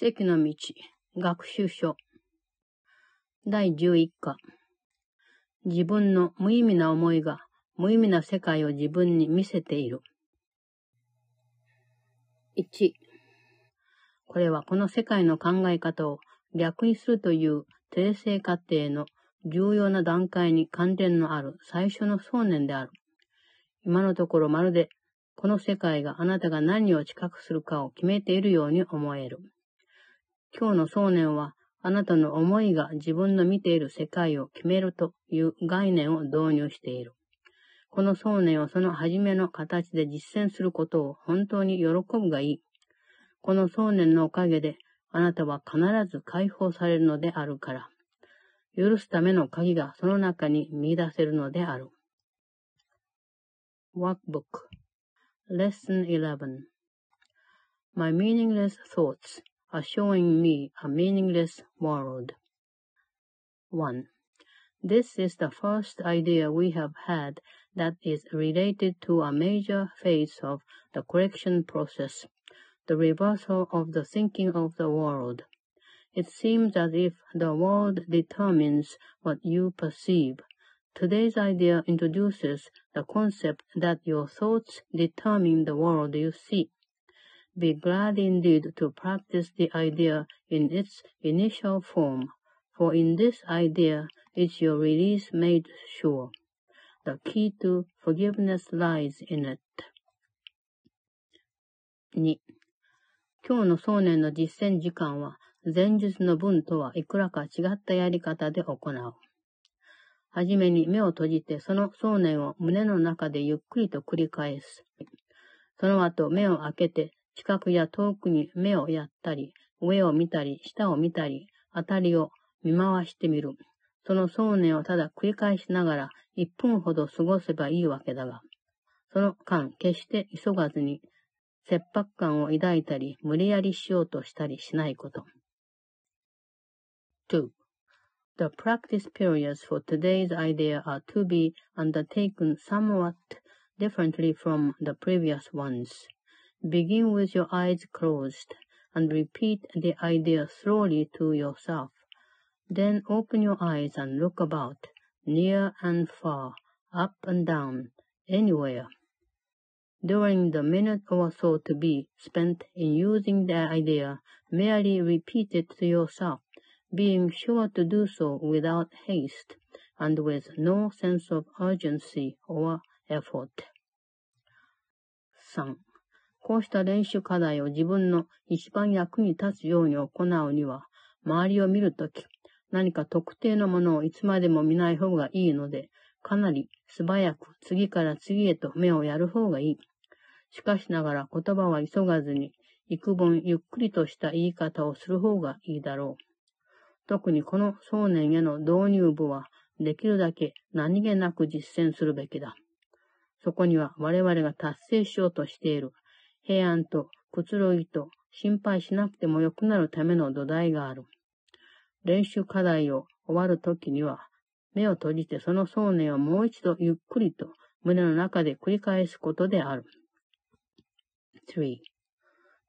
奇跡の道、学習書。第11課。自分の無意味な思いが無意味な世界を自分に見せている。1。これはこの世界の考え方を逆にするという訂正過程の重要な段階に関連のある最初の想念である。今のところまるでこの世界があなたが何を近くするかを決めているように思える。今日の想念はあなたの思いが自分の見ている世界を決めるという概念を導入している。この想念をその初めの形で実践することを本当に喜ぶがいい。この想念のおかげで、あなたは必ず解放されるのであるから。許すための鍵がその中に見出せるのである。Workbook Lesson 11 My meaningless thoughts are showing me a meaningless world. 1. This is the first idea we have had that is related to a major phase of the correction process the reversal of the thinking of the world. It seems as if the world determines what you perceive. Today's idea introduces the concept that your thoughts determine the world you see. Be glad indeed to practice the idea in its initial form, for in this idea is your release made sure. The key to forgiveness lies in it. 2. 今日の想念の実践時間は、前述の文とはいくらか違ったやり方で行う。はじめに目を閉じてその想念を胸の中でゆっくりと繰り返す。その後目を開けて近くや遠くに目をやったり、上を見たり、下を見たり、あたりを見回してみる。その想念をただ繰り返しながら1分ほど過ごせばいいわけだが、その間決して急がずに切迫感を抱いたり、無理やりしようとしたりしないこと。2. The practice periods for today's idea are to be undertaken somewhat differently from the previous ones. Begin with your eyes closed and repeat the idea slowly to yourself. Then open your eyes and look about, near and far, up and down, anywhere. During the minute or so to be spent in using the idea, merely repeat it to yourself, being sure to do so without haste and with no sense of urgency or effort. 3. こうした練習課題を自分の一番役に立つように行うには、周りを見るとき、何か特定のものをいつまでも見ない方がいいので、かなり素早く次から次へと目をやる方がいい。しかしながら言葉は急がずに、幾分ゆっくりとした言い方をする方がいいだろう。特にこの想念への導入部は、できるだけ何気なく実践するべきだ。そこには我々が達成しようとしている平安とくつろぎと心配しなくてもよくなるための土台がある。練習課題を終わるときには、目を閉じてその想念をもう一度ゆっくりと胸の中で繰り返すことである。3.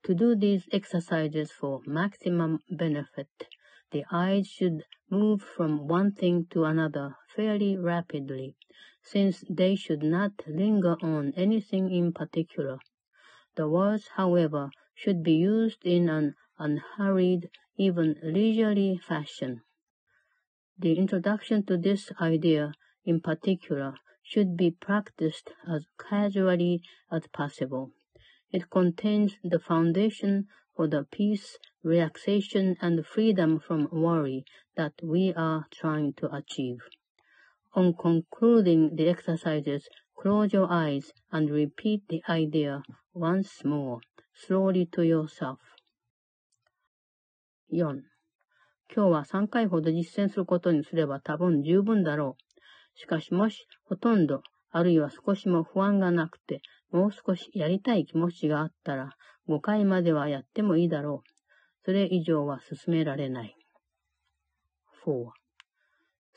To do these exercises for maximum benefit, the eyes should move from one thing to another fairly rapidly, since they should not linger on anything in particular. The words, however, should be used in an unhurried, even leisurely fashion. The introduction to this idea, in particular, should be practiced as casually as possible. It contains the foundation for the peace, relaxation, and freedom from worry that we are trying to achieve. On concluding the exercises, close your eyes and repeat the idea once more, slowly to yourself. 4. 今日は3回ほど実践することにすれば多分十分だろう。しかしもしほとんどあるいは少しも不安がなくて、もう少しやりたい気持ちがあったら、5回まではやってもいいだろう。それ以上は進められない。4.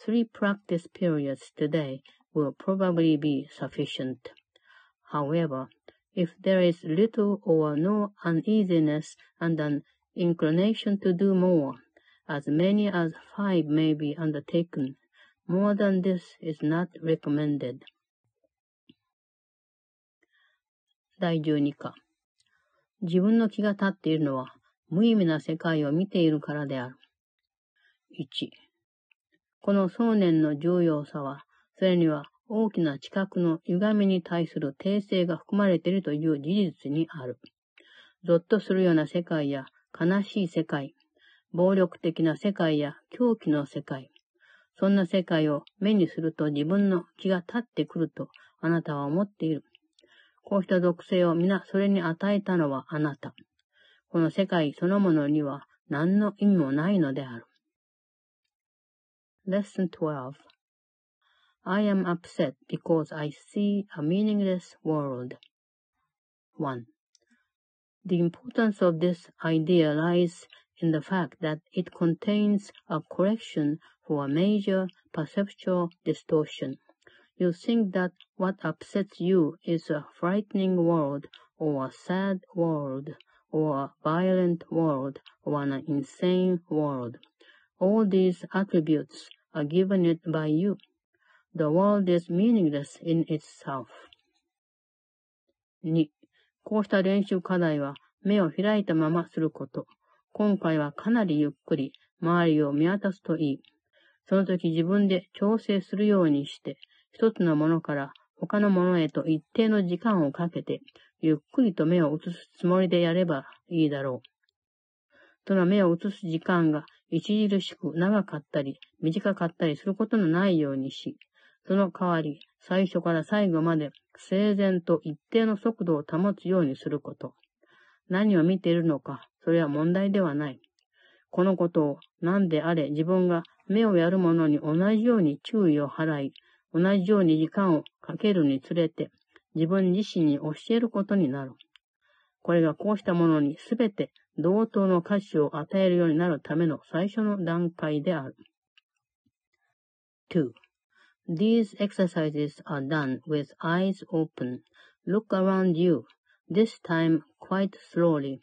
Three practice periods today will probably be sufficient. However, if there is little or no uneasiness and an inclination to do more, as many as five may be undertaken. More than this is not recommended. 第12課。自分の気が立っているのは、無意味な世界を見ているからである。1。この想念の重要さは、それには大きな知覚の歪みに対する訂正が含まれているという事実にある。ゾッとするような世界や悲しい世界、暴力的な世界や狂気の世界、そんな世界を目にすると自分の気が立ってくるとあなたは思っている。こうした属性を皆それに与えたのはあなた。この世界そのものには何の意味もないのである。Lesson 12 I am upset because I see a meaningless world. 1. The importance of this idea lies in the fact that it contains a correction for a major perceptual distortion. You think that what upsets you is a frightening world, or a sad world, or a violent world, or an insane world. All these attributes are given it by you. The world is meaningless in itself. 2. こうした練習課題は目を開いたまますること。今回はかなりゆっくり周りを見渡すといい。その時自分で調整するようにして、一つのものから他のものへと一定の時間をかけて、ゆっくりと目を移すつもりでやればいいだろう。その目を移す時間が著しく長かったり短かったりすることのないようにし、その代わり最初から最後まで整然と一定の速度を保つようにすること。何を見ているのか、それは問題ではない。このことを何であれ自分が目をやるものに同じように注意を払い、同じように時間をかけるにつれて自分自身に教えることになる。これがこうしたものにすべて同等の価値を与えるようになるための最初の段階である。2. These exercises are done with eyes open. Look around you, this time quite slowly.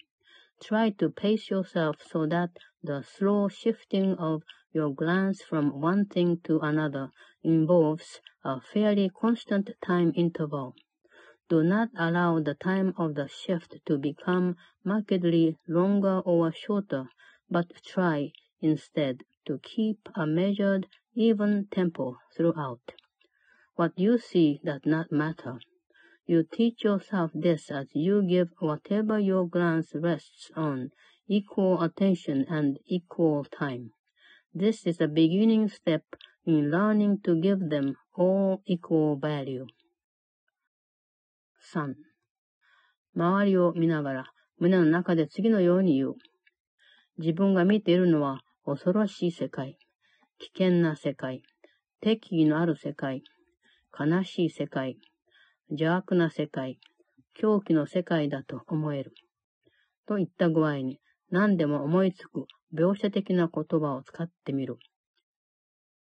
Try to pace yourself so that the slow shifting of your glance from one thing to another involves a fairly constant time interval. Do not allow the time of the shift to become markedly longer or shorter, but try, instead, to keep a measured, even tempo throughout. What you see does not matter. You teach yourself this as you give whatever your glance rests on equal attention and equal time. This is a beginning step in learning to give them all equal value. 3. 周りを見ながら胸の中で次のように言う。自分が見ているのは恐ろしい世界、 危険な世界、敵意のある世界、悲しい世界、邪悪な世界、狂気の世界だと思える。といった具合に、何でも思いつく描写的な言葉を使ってみる。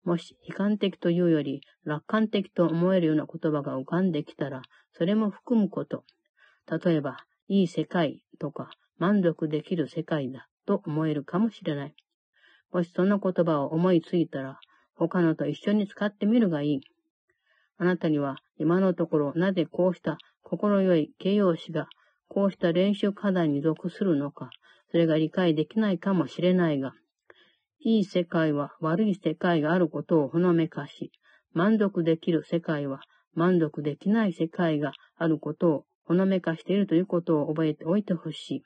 もし悲観的というより楽観的と思えるような言葉が浮かんできたら、それも含むこと。例えば、いい世界とか満足できる世界だと思えるかもしれない。もしその言葉を思いついたら、他のと一緒に使ってみるがいい。あなたには今のところなぜこうした心よい形容詞がこうした練習課題に属するのか、それが理解できないかもしれないが、いい世界は悪い世界があることをほのめかし、満足できる世界は満足できない世界があることをほのめかしているということを覚えておいてほしい。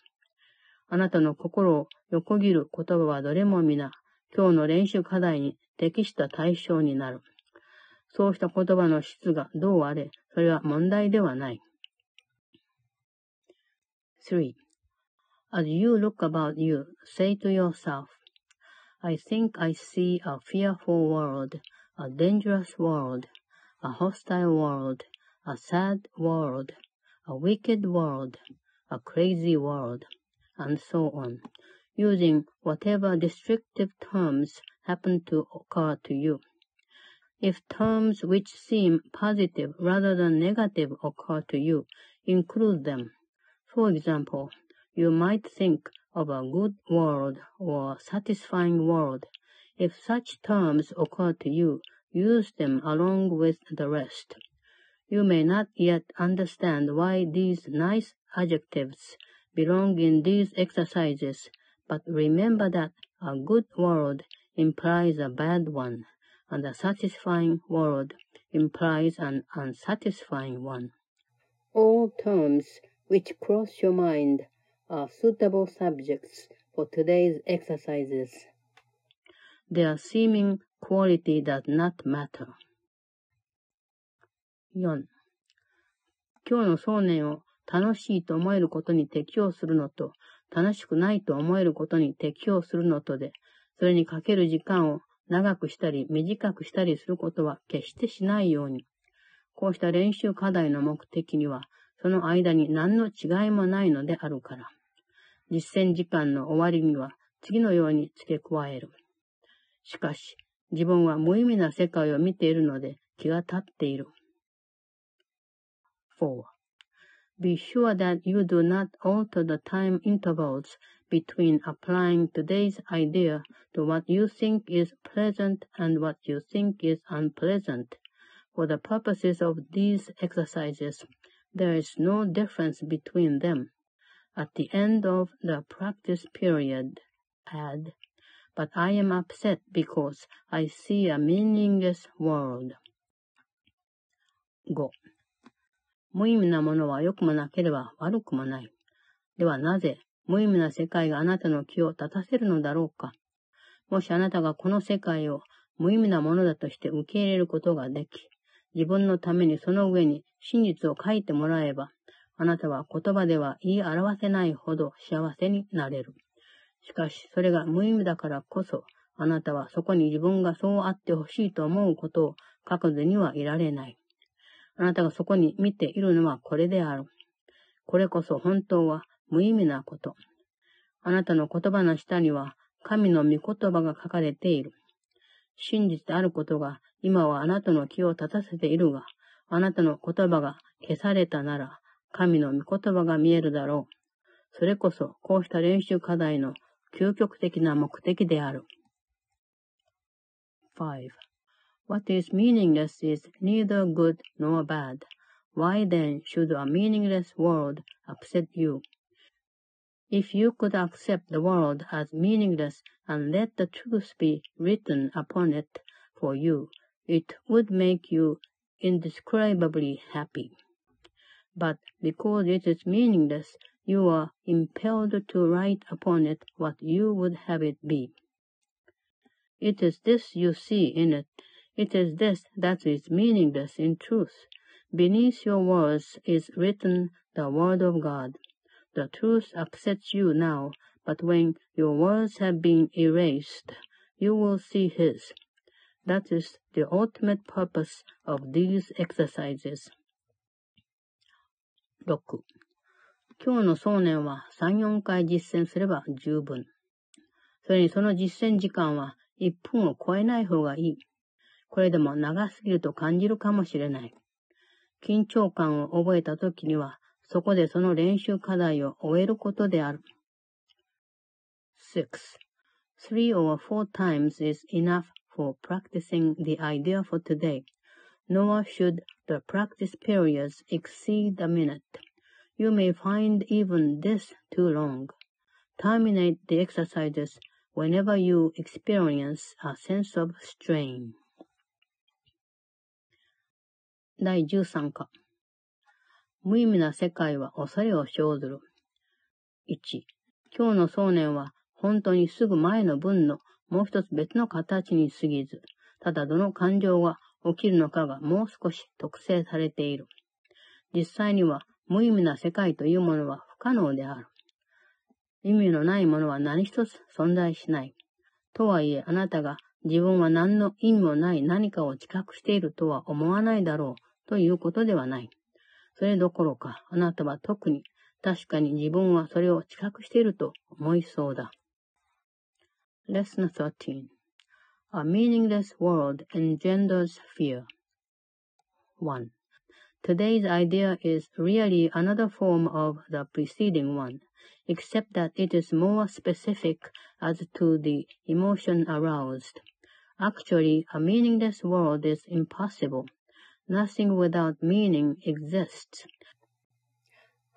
あなたの心を横切る言葉はどれも皆、今日の練習課題に適した対象になる。そうした言葉の質がどうあれ、それは問題ではない。3. As you look about you, say to yourself, I think I see a fearful world, a dangerous world, a hostile world, a sad world, a wicked world, a crazy world, and so on, using whatever descriptive terms happen to occur to you. If terms which seem positive rather than negative occur to you, include them. For example, you might think of a good world or satisfying world. If such terms occur to you, use them along with the rest. You may not yet understand why these nice adjectives belong in these exercises, but remember that a good world implies a bad one, and a satisfying world implies an unsatisfying one. All terms which cross your mind are suitable subjects for today's exercises. Their seeming quality does not matter. 4. 今日の想念を 楽しいと思えることに適応するのと、楽しくないと思えることに適応するのとで、それにかける時間を長くしたり短くしたりすることは決してしないように。こうした練習課題の目的には、その間に何の違いもないのであるから。実践時間の終わりには次のように付け加える。しかし、自分は無意味な世界を見ているので気が立っている。4. Be sure that you do not alter the time intervals between applying today's idea to what you think is pleasant and what you think is unpleasant. For the purposes of these exercises, there is no difference between them. At the end of the practice period, add, but I am upset because I see a meaningless world. 5. 無意味なものは良くもなければ悪くもない。ではなぜ無意味な世界があなたの気を立たせるのだろうかもしあなたがこの世界を無意味なものだとして受け入れることができ、自分のためにその上に真実を書いてもらえば、あなたは言葉では言い表せないほど幸せになれる。しかし、それが無意味だからこそ、あなたはそこに自分がそうあってほしいと思うことを書かずにはいられない。あなたがそこに見ているのはこれである。これこそ本当は無意味なこと。あなたの言葉の下には神の御言葉が書かれている。真実であることが今はあなたの気を立たせているが、あなたの言葉が消されたなら、神の御言葉が見えるだろう。それこそ、こうした練習課題の究極的な目的である。5. What is meaningless is neither good nor bad. Why then should a meaningless world upset you? If you could accept the world as meaningless and let the truth be written upon it for you, it would make you indescribably happy. But because it is meaningless, you are impelled to write upon it what you would have it be. It is this you see in it it is this that is meaningless in truth. Beneath your words is written the word of God. The truth upsets you now, but when your words have been erased, you will see His. That is the ultimate purpose of these exercises. 6. 今日の想念は3、4回実践すれば十分。それにその実践時間は1分を超えない方がいい。 これでも長すぎると感じるかもしれない。緊張感を覚えた時には、そこでその練習課題を終えることである。6. Three or four times is enough for practicing the idea for today, nor should the practice periods exceed a minute. You may find even this too long. Terminate the exercises whenever you experience a sense of strain. 第13課。無意味な世界は恐れを生ずる。1。今日の想念は本当にすぐ前の文のもう一つ別の形に過ぎず、ただどの感情が起きるのかがもう少し特定されている。実際には無意味な世界というものは不可能である。意味のないものは何一つ存在しない。とはいえ、あなたが自分は何の意味もない何かを知覚しているとは思わないだろうということではない。それどころか、あなたは特に確かに自分はそれを知覚していると思いそうだ。Lesson 13 A meaningless world engenders fear. 1. today's idea is really another form of the preceding one, except that it is more specific as to the emotion aroused. Actually, a meaningless world is impossible. Nothing without meaning exists.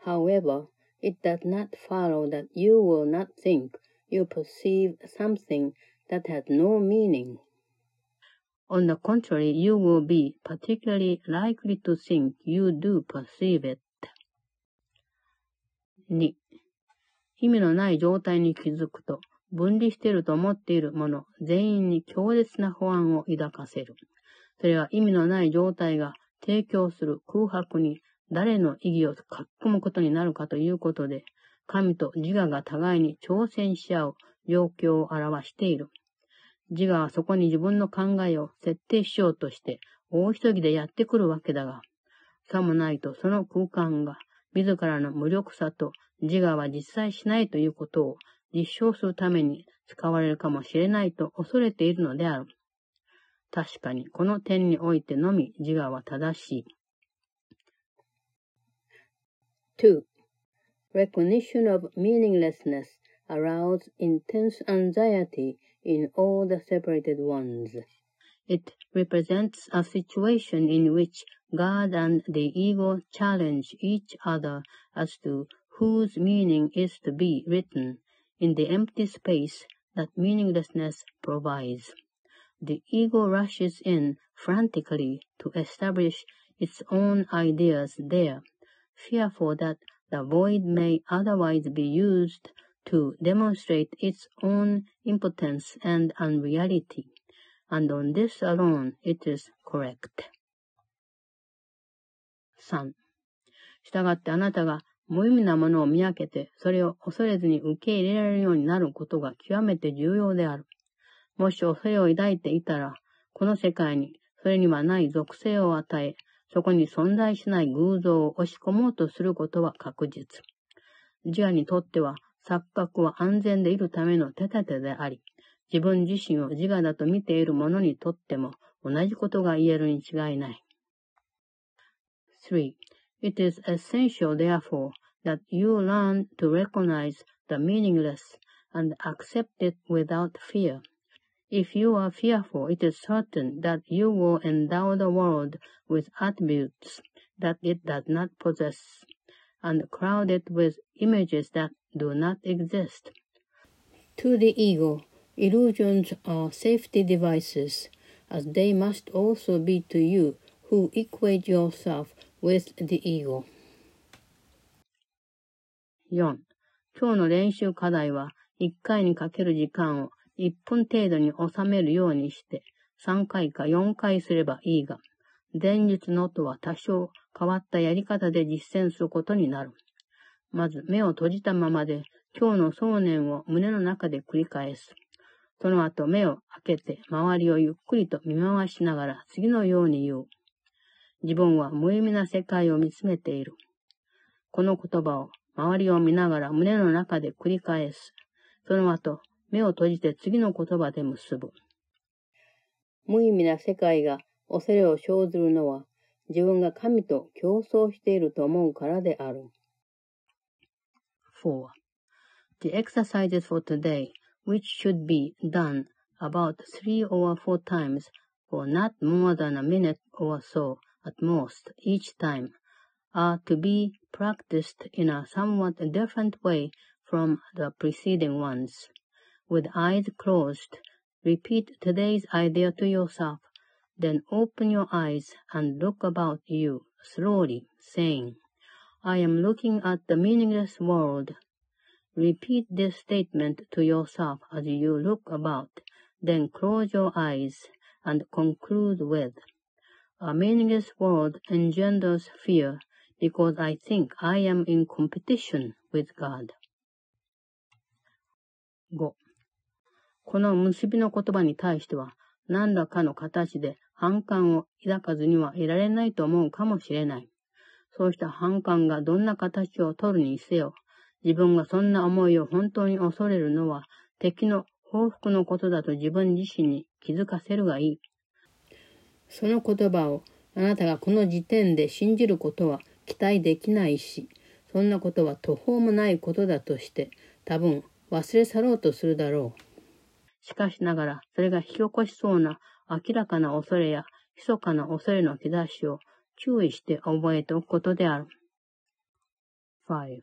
However, it does not follow that you will not think you perceive something that has no meaning. On the contrary, you will be particularly likely to think you do perceive it. 2. 意味のない状態に気づくと、分離していると思っているもの全員に強烈な不安を抱かせる。それは意味のない状態が提供する空白に誰の意義を書き込むことになるかということで、神と自我が互いに挑戦し合う状況を表している。自我はそこに自分の考えを設定しようとして、大急ぎでやってくるわけだが、さもないとその空間が自らの無力さと自我は実在しないということを実証するために使われるかもしれないと恐れているのである。確かに、この点においてのみ自我は正しい。2. Recognition of meaninglessness arouses intense anxiety in all the separated ones. It represents a situation in which God and the ego challenge each other as to whose meaning is to be written in the empty space that meaninglessness provides. The ego rushes in frantically to establish its own ideas there, fearful that the void may otherwise be used to demonstrate its own impotence and unreality, and on this alone it is correct. 3. したがってあなたが無意味なものを見分けて、それを恐れずに受け入れられるようになることが極めて重要である。もし恐れを抱いていたら、この世界にそれにはない属性を与え、そこに存在しない偶像を押し込もうとすることは確実。自我にとっては、錯覚は安全でいるための手立てであり、自分自身を自我だと見ている者にとっても同じことが言えるに違いない。3. It is essential, therefore, that you learn to recognize the meaningless and accept it without fear. If you are fearful, it is certain that you will endow the world with attributes that it does not possess, and crowd it with images that do not exist. To the ego, illusions are safety devices, as they must also be to you who equate yourself with the ego. 4. 今日の練習課題は、1回にかける時間を 1分程度に収めるようにして、3回か4回すればいいが、前日のとは多少変わったやり方で実践することになる。まず目を閉じたままで今日の想念を胸の中で繰り返す。その後目を開けて周りをゆっくりと見回しながら次のように言う。自分は無意味な世界を見つめている。この言葉を周りを見ながら胸の中で繰り返す。その後、目を閉じて次の言葉で結ぶ。無意味な世界が恐れを生ずるのは、自分が神と競争していると思うからである。4. The exercises for today, which should be done about three or four times for not more than a minute or so, at most, each time, are to be practiced in a somewhat different way from the preceding ones. With eyes closed, repeat today's idea to yourself, then open your eyes and look about you slowly, saying, I am looking at the meaningless world. Repeat this statement to yourself as you look about, then close your eyes and conclude with, A meaningless world engenders fear because I think I am in competition with God. 5. この結びの言葉に対しては、何らかの形で反感を抱かずにはいられないと思うかもしれない。そうした反感がどんな形をとるにせよ、自分がそんな思いを本当に恐れるのは敵の報復のことだと自分自身に気づかせるがいい。その言葉をあなたがこの時点で信じることは期待できないし、そんなことは途方もないことだとして、多分忘れ去ろうとするだろう。しかしながら、それが引き起こしそうな明らかな恐れや密かな恐れの兆しを注意して覚えておくことである。5.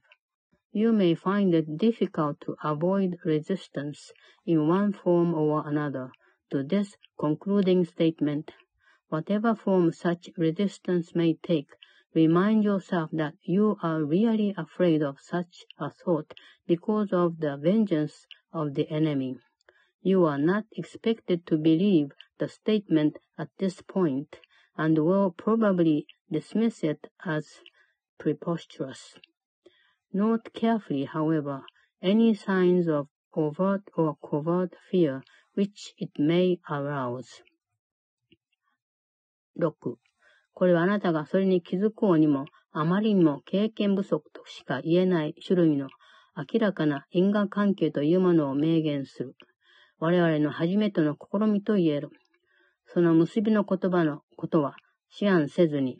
You may find it difficult to avoid resistance in one form or another to this concluding statement. Whatever form such resistance may take, remind yourself that you are really afraid of such a thought because of the vengeance of the enemy. You are not expected to believe the statement at this point and will probably dismiss it as preposterous. Note carefully, however, any signs of overt or covert fear which it may arouse. 6. これはあなたがそれに気づこうにも、あまりにも経験不足としか言えない種類の明らかな因果関係というものを明言する。 我々の初めての試みと言える。その結びの言葉のことは思案せずに、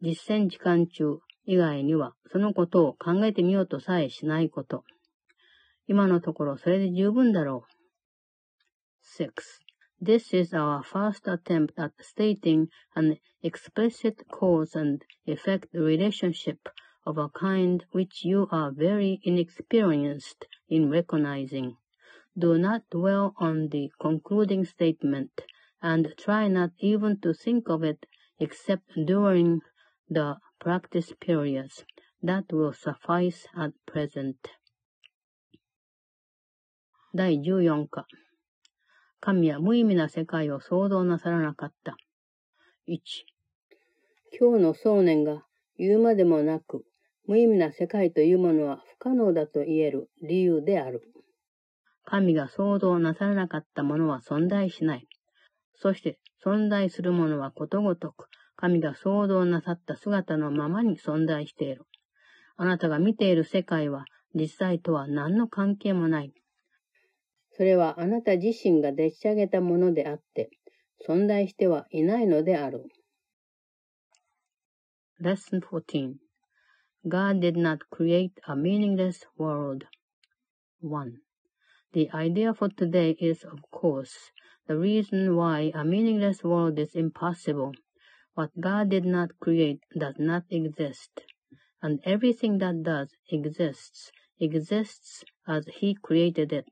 実践時間中以外にはそのことを考えてみようとさえしないこと。今のところそれで十分だろう。6. This is our first attempt at stating an explicit cause and effect relationship of a kind which you are very inexperienced in recognizing. Do not dwell on the concluding statement, and try not even to think of it except during the practice periods. That will suffice at present. 第14課神は無意味な世界を創造なさらなかった。1今日の想念が言うまでもなく、無意味な世界というものは不可能だと言える理由である。神が創造なさらなかったものは存在しない。そして存在するものはことごとく、神が創造なさった姿のままに存在している。あなたが見ている世界は実際とは何の関係もない。それはあなた自身がでっち上げたものであって、存在してはいないのである。Lesson 14 God did not create a meaningless world. 1. The idea for today is, of course, the reason why a meaningless world is impossible. What God did not create does not exist, and everything that does exists, exists as He created it.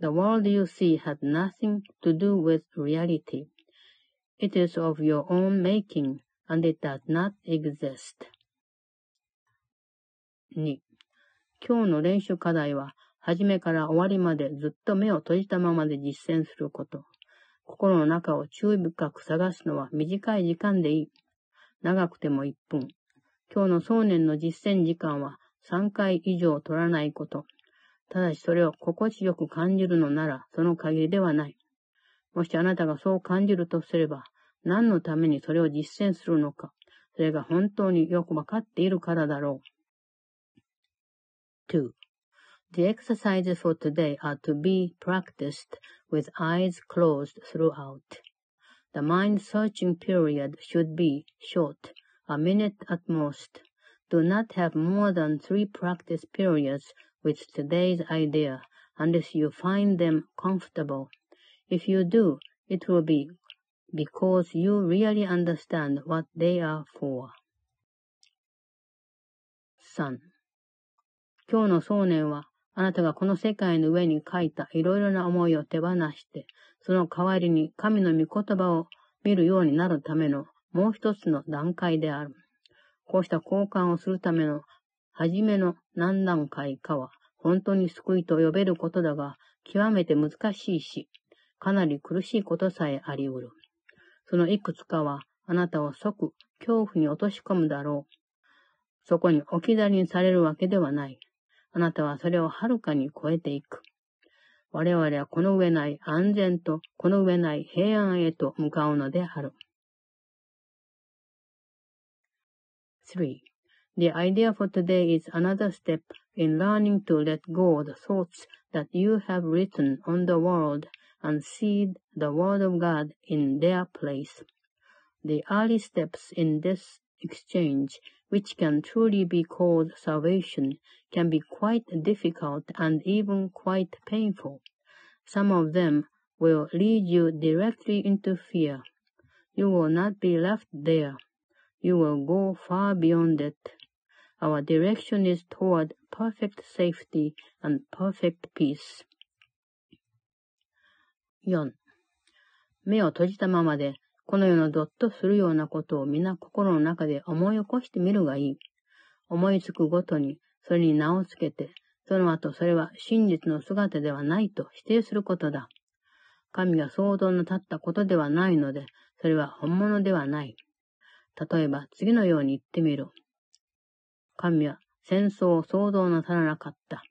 The world you see has nothing to do with reality. It is of your own making, and it does not exist. 2. 今日の練習課題は 初めから終わりまでずっと目を閉じたままで実践すること。心の中を注意深く探すのは短い時間でいい。長くても1分。今日の想念の実践時間は3回以上取らないこと。ただしそれを心地よく感じるのならその限りではない。もしあなたがそう感じるとすれば、何のためにそれを実践するのか、それが本当によくわかっているからだろう。2. The exercises for today are to be practiced with eyes closed throughout. The mind searching period should be short, a minute at most. Do not have more than three practice periods with today's idea unless you find them comfortable. If you do, it will be because you really understand what they are for. 3. 今日の想念は あなたがこの世界の上に書いたいろいろな思いを手放して、その代わりに神の御言葉を見るようになるためのもう一つの段階である。こうした交換をするための初めの何段階かは本当に救いと呼べることだが、極めて難しいし、かなり苦しいことさえあり得る。そのいくつかはあなたを即恐怖に落とし込むだろう。そこに置き去りにされるわけではない。あなたはそれをはるかに超えていく。我々はこの上ない安全とこの上ない平安へと向かうのである。3. The idea for today is another step in learning to let go the thoughts that you have written on the world and seed the word of God in their place. The early steps in this exchange, which can truly be called salvation, can be quite difficult and even quite painful. Some of them will lead you directly into fear. You will not be left there. You will go far beyond it. Our direction is toward perfect safety and perfect peace. 4. 目を閉じたままで、 この世のドッとするようなことを皆心の中で思い起こしてみるがいい。思いつくごとに、それに名をつけて、その後それは真実の姿ではないと否定することだ。神が想像の立ったことではないので、それは本物ではない。例えば、次のように言ってみる。神は戦争を想像なさらなかった。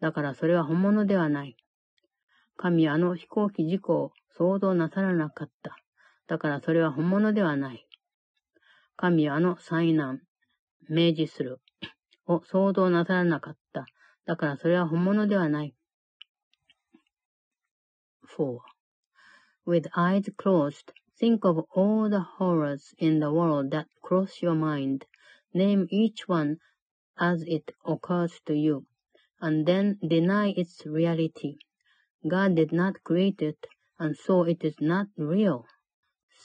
だからそれは本物ではない。神はあの飛行機事故を想像なさらなかった。だからそれは本物ではない。神はあの災難、明示する、を想像なさらなかった。だからそれは本物ではない。4. With eyes closed, think of all the horrors in the world that cross your mind. Name each one as it occurs to you, and then deny its reality. God did not create it, and so it is not real.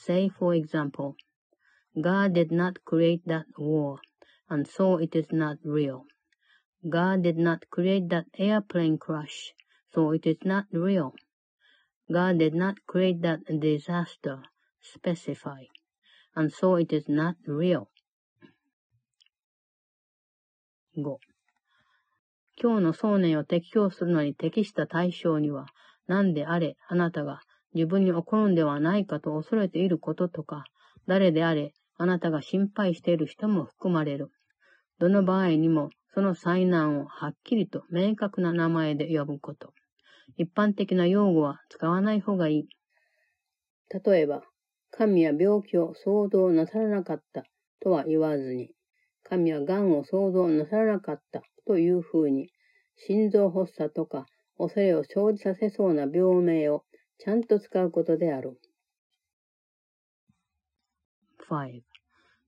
Say, for example, God did not create that war, and so it is not real. God did not create that airplane crash, so it is not real. God did not create that disaster, specify, and so it is not real. 5. 今日の想念を適用するのに適した対象には、何であれ、あなたが自分に起こるんではないかと恐れていることとか、誰であれ、あなたが心配している人も含まれる。どの場合にも、その災難をはっきりと明確な名前で呼ぶこと。一般的な用語は使わない方がいい。例えば、神は病気を想像なさらなかったとは言わずに、神は癌を想像なさらなかったというふうに、心臓発作とか恐れを生じさせそうな病名をちゃんと使うことである。5.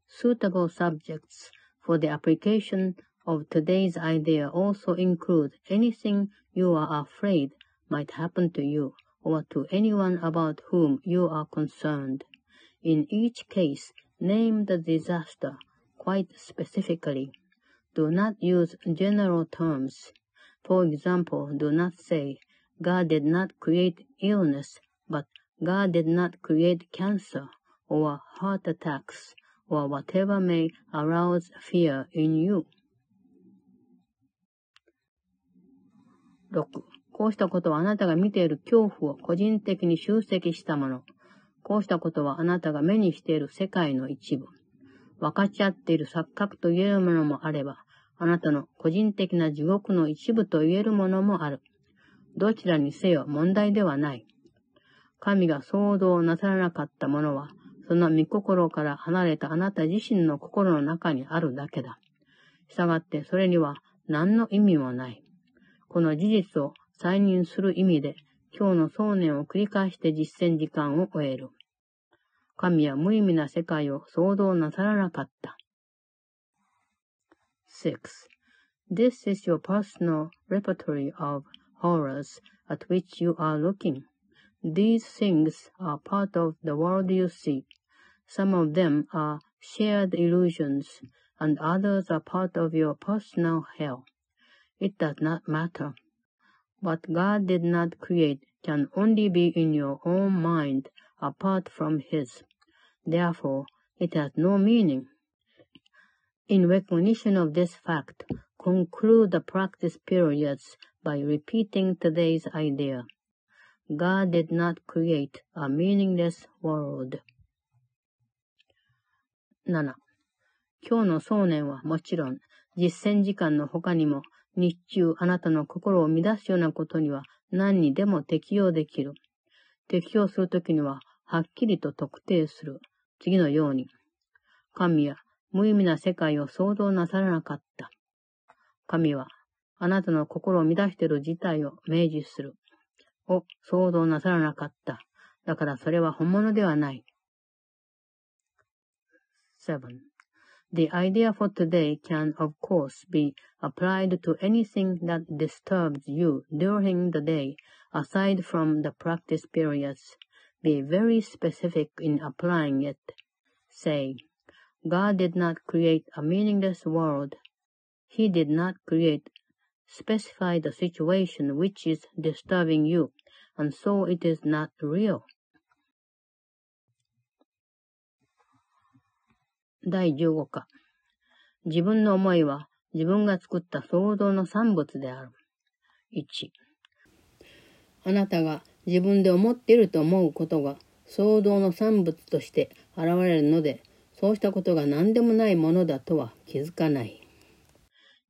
Suitable subjects for the application of today's idea also include anything you are afraid might happen to you or to anyone about whom you are concerned. In each case, name the disaster quite specifically. Do not use general terms. For example, do not say, God did not create illness, but God did not create cancer or heart attacks or whatever may arouse fear in you. 6. こうしたことはあなたが見ている恐怖を個人的に集積したもの。こうしたことはあなたが目にしている世界の一部。分かち合っている錯覚と言えるものもあれば、あなたの個人的な地獄の一部と言えるものもある。どちらにせよ問題ではない。神が想像なさらなかったものは、その御心から離れたあなた自身の心の中にあるだけだ。従ってそれには何の意味もない。この事実を再認する意味で、今日の想念を繰り返して実践時間を終える。神は無意味な世界を想像なさらなかった。6. This is your personal repertory of horrors at which you are looking. These things are part of the world you see. Some of them are shared illusions, and others are part of your personal hell. It does not matter. What God did not create can only be in your own mind apart from His. Therefore, it has no meaning. In recognition of this fact, conclude the practice periods by repeating today's idea. God did not create a meaningless world. 7. 今日の想念はもちろん、実践時間の他にも、日中あなたの心を乱すようなことには何にでも適用できる。適用するときには、はっきりと特定する。次のように。神は無意味な世界を想像なさらなかった。神は、あなたの心を乱している事態を明示する。を想像なさらなかった。だからそれは本物ではない。 7. The idea for today can, of course, be applied to anything that disturbs you during the day, aside from the practice periods. Be very specific in applying it. Say, God did not create a meaningless world. He did not create. Specify the situation which is disturbing you, and so it is not real. 第15課。自分の思いは自分が作った創造の産物である。1。あなたが自分で思っていると思うことが創造の産物として現れるので、そうしたことが何でもないものだとは気づかない。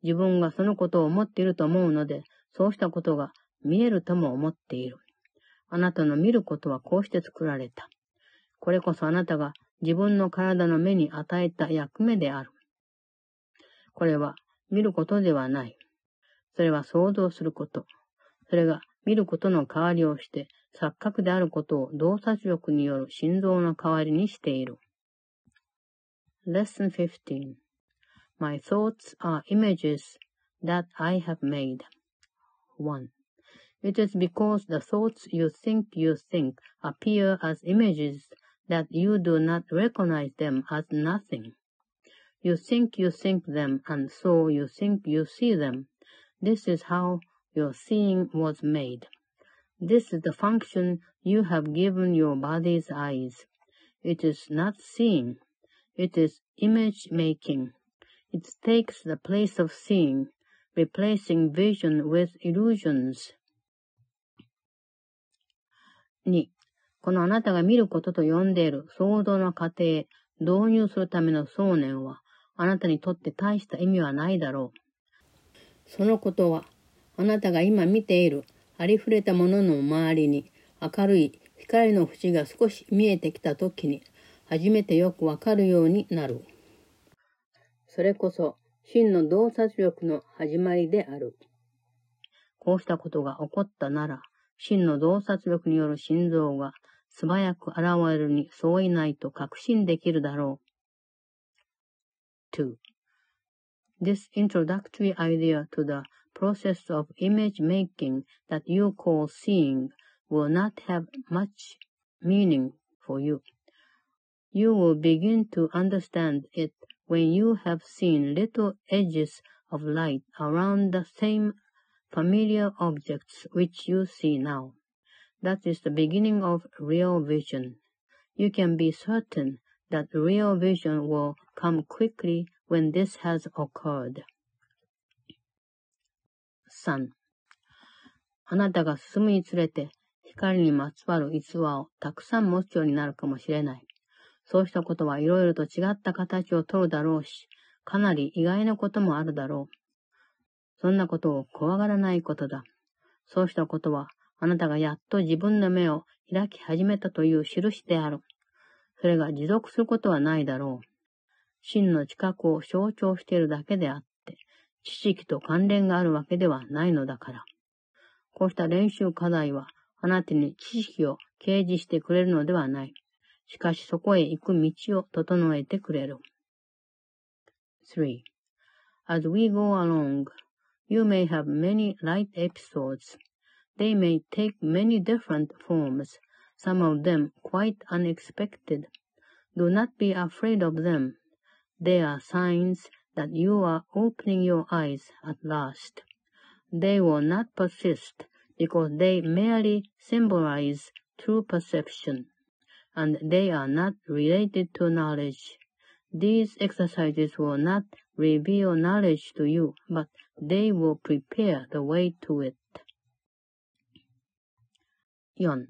自分がそのことを思っていると思うので、そうしたことが見えるとも思っている。あなたの見ることはこうして作られた。これこそあなたが自分の体の目に与えた役目である。これは見ることではない。それは想像すること。それが見ることの代わりをして、錯覚であることを洞察力による心臓の代わりにしている。Lesson 15 My thoughts are images that I have made. 1. It is because the thoughts you think you think appear as images that you do not recognize them as nothing. You think you think them, and so you think you see them. This is how your seeing was made. This is the function you have given your body's eyes. It is not seeing. It is image making. It takes the place of seeing, replacing vision with illusions. 2. このあなたが見ることと呼んでいる想像の過程、導入するための想念は、あなたにとって大した意味はないだろう。そのことは、あなたが今見ているありふれたものの周りに明るい光の縁が少し見えてきたときに、初めてよくわかるようになる。それこそ、真の洞察力の始まりである。こうしたことが起こったなら、真の洞察力による心臓が素早く現れるに相違ないと確信できるだろう。2. This introductory idea to the process of image making that you call seeing will not have much meaning for you. You will begin to understand it when you have seen little edges of light around the same familiar objects which you see now. That is the beginning of real vision. You can be certain that real vision will come quickly when this has occurred. 3. あなたが進むにつれて光にまつわる逸話をたくさん持つようになるかもしれない。 そうしたことはいろいろと違った形をとるだろうし、かなり意外なこともあるだろう。そんなことを怖がらないことだ。そうしたことはあなたがやっと自分の目を開き始めたという印である。それが持続することはないだろう。真の知覚を象徴しているだけであって、知識と関連があるわけではないのだから。こうした練習課題は、あなたに知識を掲示してくれるのではない。しかしそこへ行く道を整えてくれる。3. As we go along, you may have many light episodes They may take many different forms, some of them quite unexpected. Do not be afraid of them. They are signs that you are opening your eyes at last. They will not persist because they merely symbolize true perception, And they are not related to knowledge. These exercises will not reveal knowledge to you, but they will prepare the way to it. 4.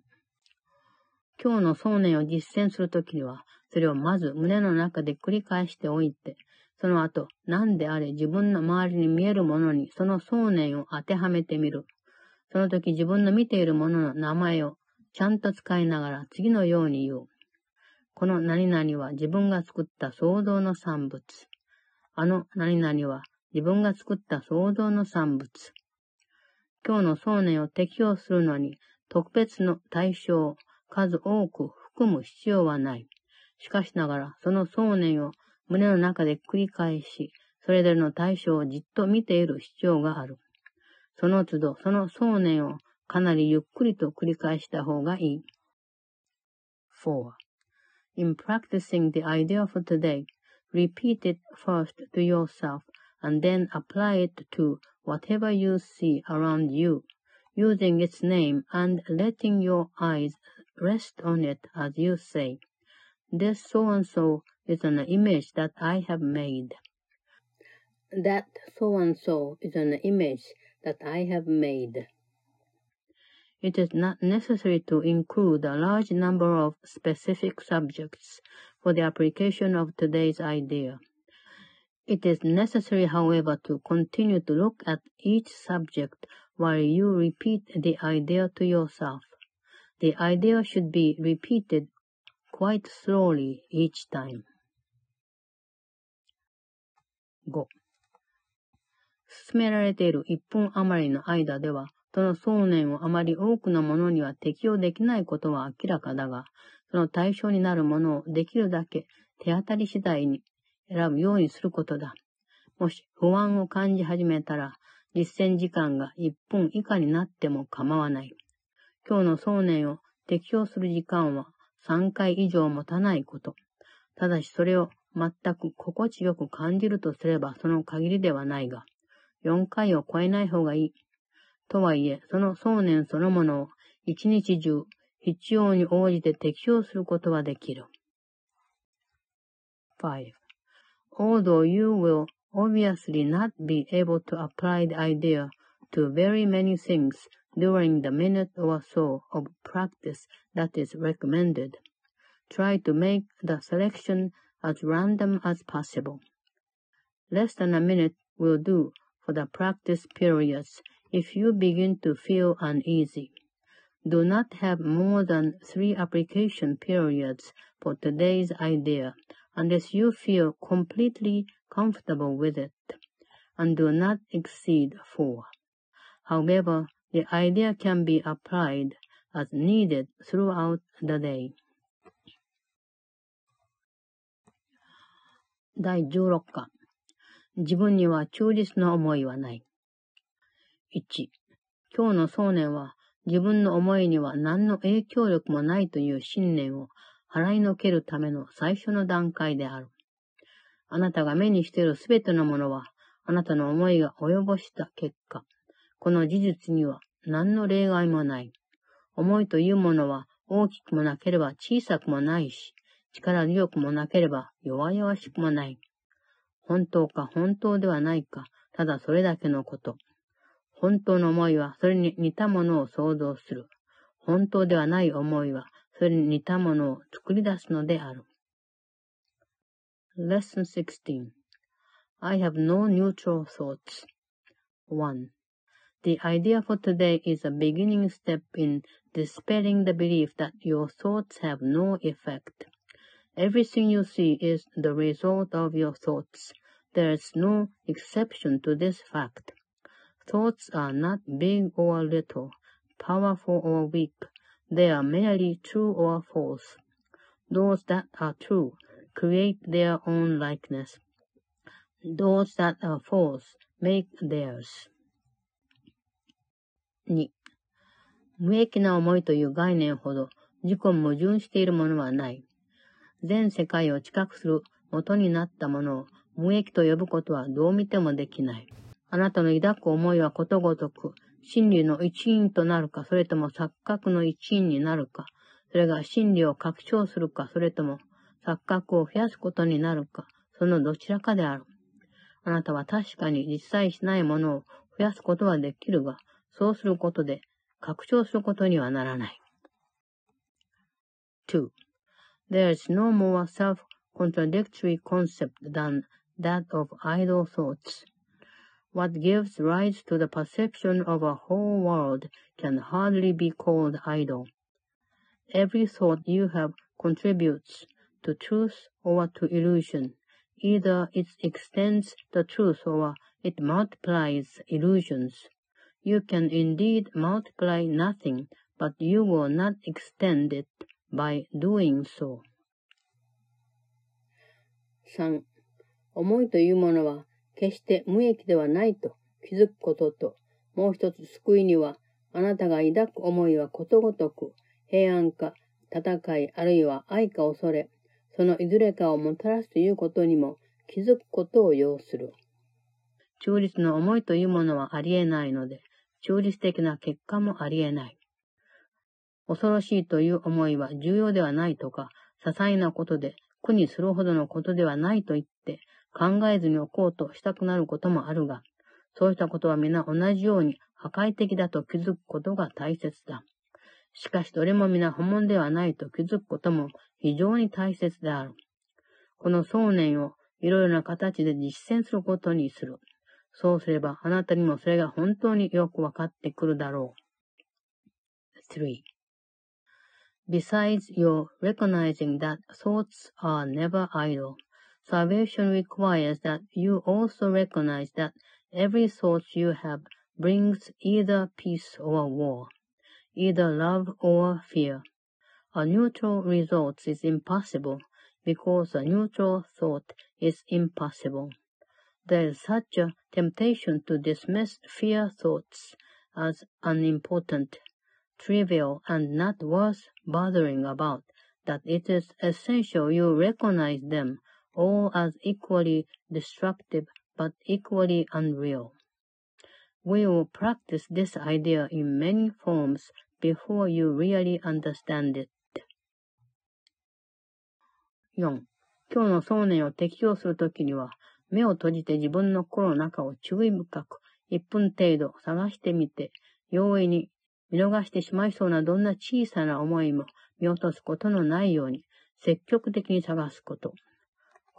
今日の想念を実践するときには、それをまず胸の中で繰り返しておいて、その後、何であれ自分の周りに見えるものにその想念を当てはめてみる。その時自分の見ているものの名前をちゃんと使いながら次のように言う。この何々は自分が作った想像の産物。あの何々は自分が作った想像の産物。今日の想念を適用するのに特別の対象を数多く含む必要はない。しかしながら、その想念を胸の中で繰り返し、それぞれの対象をじっと見ている必要がある。その都度、その想念をかなりゆっくりと繰り返した方がいい。4. In practicing the idea for today, repeat it first to yourself and then apply it to whatever you see around you, using its name and letting your eyes rest on it as you say, This so and so is an image that I have made. That so and so is an image that I have made. It is not necessary to include a large number of specific subjects for the application of today's idea. It is necessary, however, to continue to look at each subject while you repeat the idea to yourself. The idea should be repeated quite slowly each time. 5. 進められている1分余りの間では、 その想念をあまり多くのものには適用できないことは明らかだが、その対象になるものをできるだけ手当たり次第に選ぶようにすることだ。もし不安を感じ始めたら、実践時間が1分以下になっても構わない。今日の想念を適用する時間は3回以上持たないこと。ただしそれを全く心地よく感じるとすればその限りではないが、4回を超えない方がいい。とはいえ、その想念そのものを一日中必要に応じて適用することはできる。5. Although you will obviously not be able to apply the idea to very many things during the minute or so of practice that is recommended, try to make the selection as random as possible. Less than a minute will do for the practice periods if you begin to feel uneasy. Do not have more than three application periods for today's idea unless you feel completely comfortable with it, and do not exceed four. However, the idea can be applied as needed throughout the day. 第16課自分には忠実な思いはない。 1、今日の想念は自分の思いには何の影響力もないという信念を払いのけるための最初の段階である。あなたが目にしているすべてのものは、あなたの思いが及ぼした結果、この事実には何の例外もない。思いというものは大きくもなければ小さくもないし、力強くもなければ弱々しくもない。本当か本当ではないか、ただそれだけのこと。本当の思いはそれに似たものを想像する。本当ではない思いはそれに似たものを作り出すのである。Lesson 16 I have no neutral thoughts. 1. The idea for today is a beginning step in dispelling the belief that your thoughts have no effect. Everything you see is the result of your thoughts. There is no exception to this fact. Thoughts are not big or little, powerful or weak. They are merely true or false. Those that are true create their own likeness. Those that are false make theirs. 2. 無益な思いという概念ほど自己矛盾しているものはない。全世界を知覚する元になったものを無益と呼ぶことはどう見てもできない。あなたの抱く思いはことごとく、真理の一員となるか、それとも錯覚の一員になるか、それが真理を拡張するか、それとも錯覚を増やすことになるか、そのどちらかである。あなたは確かに実際しないものを増やすことはできるが、そうすることで拡張することにはならない。2. There is no more self-contradictory concept than that of idle thoughts. What gives rise to the perception of a whole world can hardly be called idle. Every thought you have contributes to truth or to illusion. Either it extends the truth or it multiplies illusions. You can indeed multiply nothing, but you will not extend it by doing so. 3. 思いというものは 決して無益ではないと気づくことと、もう一つ救いには、あなたが抱く思いはことごとく、平安か、戦い、あるいは愛か恐れ、そのいずれかをもたらすということにも気づくことを要する。中立の思いというものはありえないので、中立的な結果もありえない。恐ろしいという思いは重要ではないとか、些細なことで苦にするほどのことではないと言って考えずにおこうとしたくなることもあるが、そうしたことは皆同じように破壊的だと気づくことが大切だ。しかしどれも皆本物ではないと気づくことも非常に大切である。この想念をいろいろな形で実践することにする。そうすればあなたにもそれが本当によくわかってくるだろう。3. Besides your recognizing that thoughts are never idle, salvation requires that you also recognize that every thought you have brings either peace or war. either love or fear. A neutral result is impossible because a neutral thought is impossible. There is such a temptation to dismiss fear thoughts as unimportant, trivial, and not worth bothering about that it is essential you recognize them all as equally destructive but equally unreal. We will practice this idea in many forms before you really understand it. 4. 今日の想念を適用するときには、目を閉じて自分の心の中を注意深く1分程度探してみて、容易に見逃してしまいそうなどんな小さな思いも見落とすことのないように積極的に探すこと。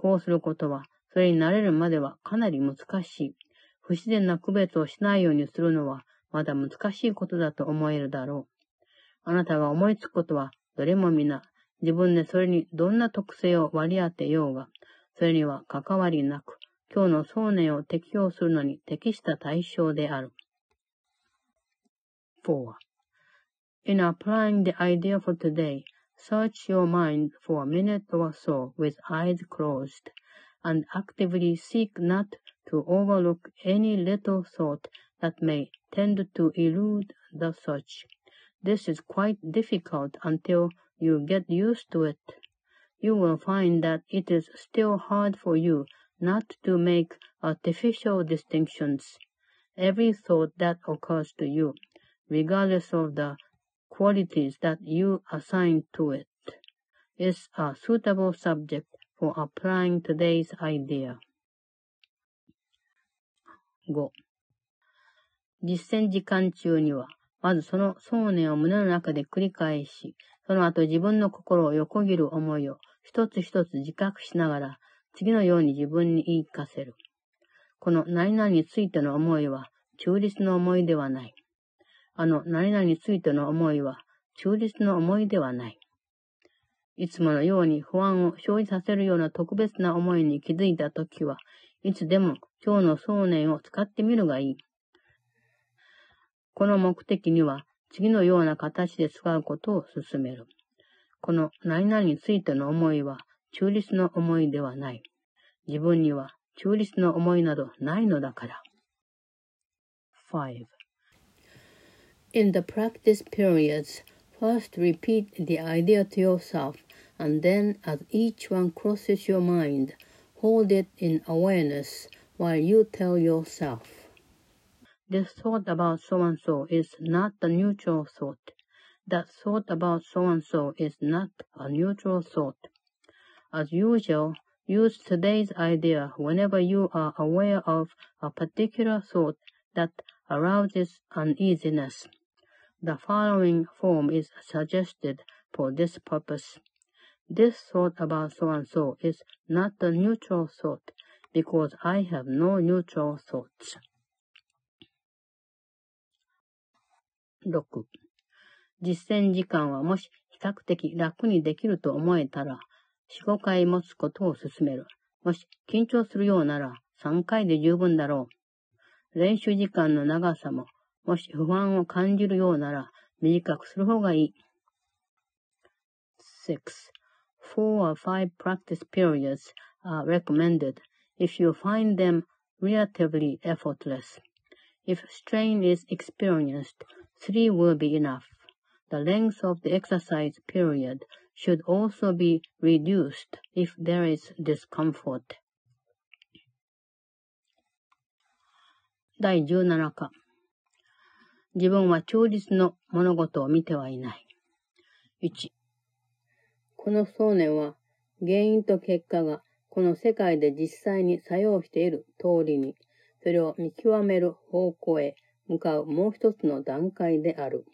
こうすることは、それに慣れるまではかなり難しい。不自然な区別をしないようにするのは、まだ難しいことだと思えるだろう。あなたが思いつくことは、どれも皆、自分でそれにどんな特性を割り当てようが、それには関わりなく、今日の想念を適用するのに適した対象である。4. In applying the idea for today, search your mind for a minute or so with eyes closed, and actively seek not to overlook any little thought that may tend to elude the search. This is quite difficult until you get used to it. You will find that it is still hard for you not to make artificial distinctions. Every thought that occurs to you, regardless of the qualities that you assign to it, is a suitable subject for applying today's idea. 5. 実践時間中には、まずその想念を胸の中で繰り返し、その後自分の心を横切る思いを一つ一つ自覚しながら、次のように自分に言い聞かせる。この何々についての思いは中立の思いではない。あの何々についての思いは中立の思いではない。いつものように不安を生じさせるような特別な思いに気づいたときは、いつでも今日の想念を使ってみるがいい。この目的には次のような形で使うことを進める。この何々についての思いは中立の思いではない。自分には中立の思いなどないのだから。5. In the practice periods, first repeat the idea to yourself, and then as each one crosses your mind, hold it in awareness while you tell yourself, this thought about so-and-so is not a neutral thought. That thought about so-and-so is not a neutral thought. As usual, use today's idea whenever you are aware of a particular thought that arouses uneasiness. The following form is suggested for this purpose. This thought about so-and-so is not a neutral thought because I have no neutral thoughts. 6. 実践時間はもし比較的楽にできると思えたら、4、5回持つことを進める。もし緊張するようなら3回で十分だろう。練習時間の長さも、もし不安を感じるようなら短くする方がいい。6. Four or five practice periods are recommended if you find them relatively effortless. If strain is experienced, three will be enough. The length of the exercise period should also be reduced if there is discomfort. 第17課 自分は忠実の物事を見てはいない。1この想念は原因と結果がこの世界で実際に作用している通りに、それを見極める方向へ向かうもう一つの段階である。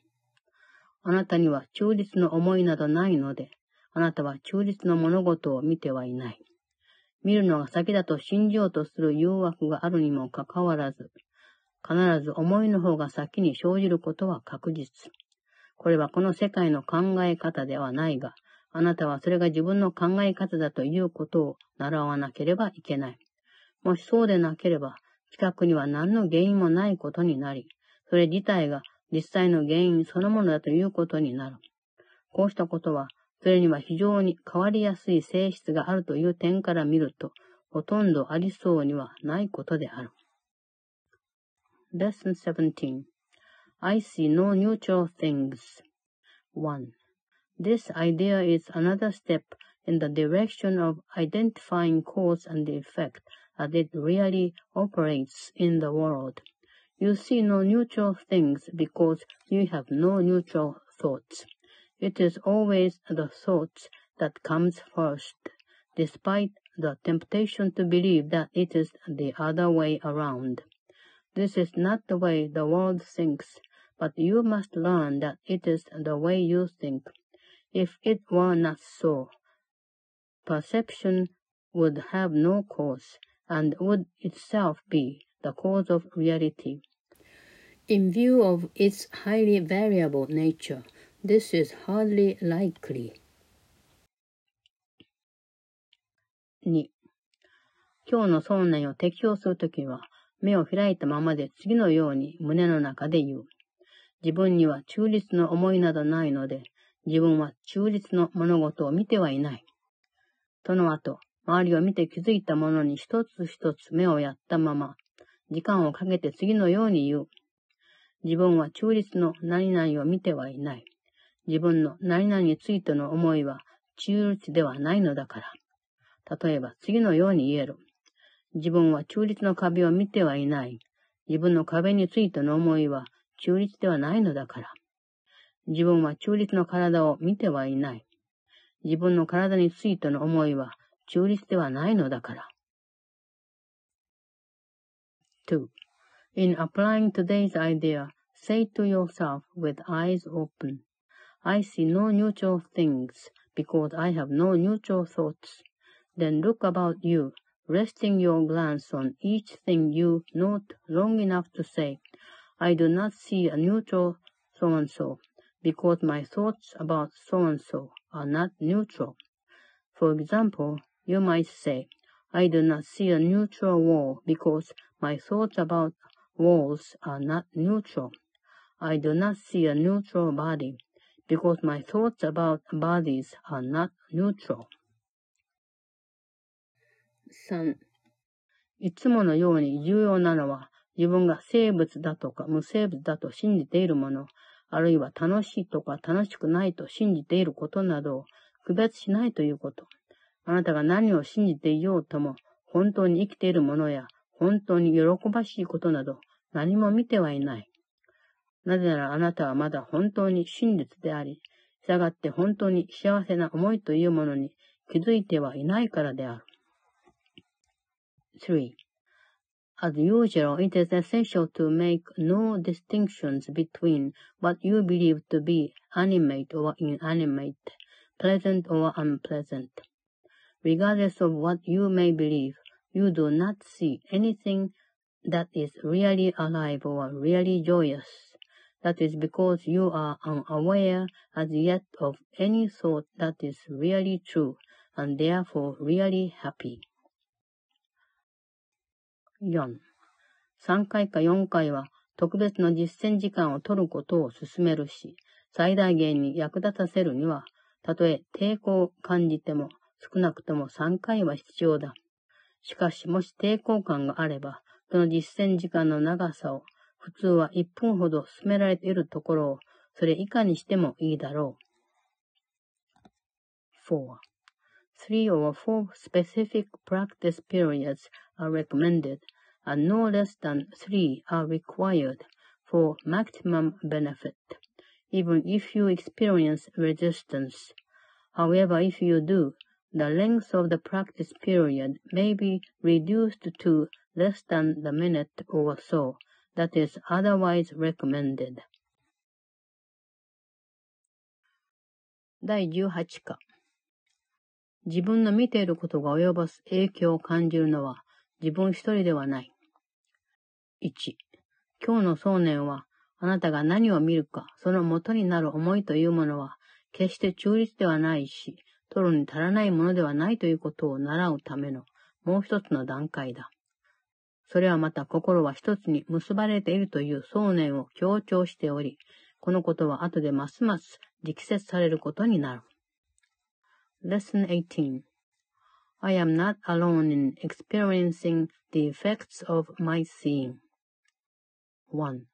あなたには忠実の思いなどないので、あなたは忠実の物事を見てはいない。見るのが先だと信じようとする誘惑があるにもかかわらず、必ず思いの方が先に生じることは確実。これはこの世界の考え方ではないが、あなたはそれが自分の考え方だということを習わなければいけない。もしそうでなければ、近くには何の原因もないことになり、それ自体が実際の原因そのものだということになる。こうしたことは、それには非常に変わりやすい性質があるという点から見ると、ほとんどありそうにはないことである。Lesson 17 I see no neutral things. 1. This idea is another step in the direction of identifying cause and effect as it really operates in the world. You see no neutral things because you have no neutral thoughts. It is always the thoughts that comes first, despite the temptation to believe that it is the other way around. This is not the way the world thinks, but you must learn that it is the way you think. If it were not so, perception would have no cause, and would itself be the cause of reality. In view of its highly variable nature, this is hardly likely. 2. 今日の想念を適用するときは、 目を開いたままで次のように胸の中で言う。自分には中立の思いなどないので、自分は中立の物事を見てはいない。その後、周りを見て気づいたものに一つ一つ目をやったまま、時間をかけて次のように言う。自分は中立の何々を見てはいない。自分の何々についての思いは中立ではないのだから。例えば次のように言える。自分は中立の壁を見てはいない。自分の壁についての思いは中立ではないのだから。自分は中立の体を見てはいない。自分の体についての思いは中立ではないのだから。2. In applying today's idea, say to yourself with eyes open, I see no neutral things because I have no neutral thoughts. Then look about you, resting your glance on each thing you note long enough to say, I do not see a neutral so and so. because my thoughts about so and so are not neutral. For example, you might say, I do not see a neutral wall because my thoughts about walls are not neutral. I do not see a neutral body because my thoughts about bodies are not neutral. 3. いつものように重要なのは自分が生物だとか無生物だと信じているもの、あるいは楽しいとか楽しくないと信じていることなどを区別しないということ。あなたが何を信じていようとも、本当に生きているものや、本当に喜ばしいことなど、何も見てはいない。なぜならあなたはまだ本当に真実であり、従って本当に幸せな思いというものに気づいてはいないからである。3. As usual, it is essential to make no distinctions between what you believe to be animate or inanimate, pleasant or unpleasant. Regardless of what you may believe, you do not see anything that is really alive or really joyous. That is because you are unaware as yet of any thought that is really true and therefore really happy. 4. 3回か4回は特別の実践時間を取ることを進めるし、最大限に役立たせるには、たとえ抵抗を感じても少なくとも3回は必要だ。しかし、もし抵抗感があれば、その実践時間の長さを普通は1分ほど進められているところを、それ以下にしてもいいだろう。4. Three or four specific practice periods are recommended, and no less than three are required for maximum benefit, even if you experience resistance. However, if you do, the length of the practice period may be reduced to less than the minute or so that is otherwise recommended. 第18課自分の見ていることが及ぼす影響を感じるのは 自分一人ではない。1. 今日の想念はあなたが何を見るか、その元になる思いというものは決して中立ではないし、取るに足らないものではないということを習うためのもう一つの段階だ。それはまた心は一つに結ばれているという想念を強調しており、このことは後でますます力説されることになる。Lesson 18 I am not alone in experiencing the effects of my seeing. 1.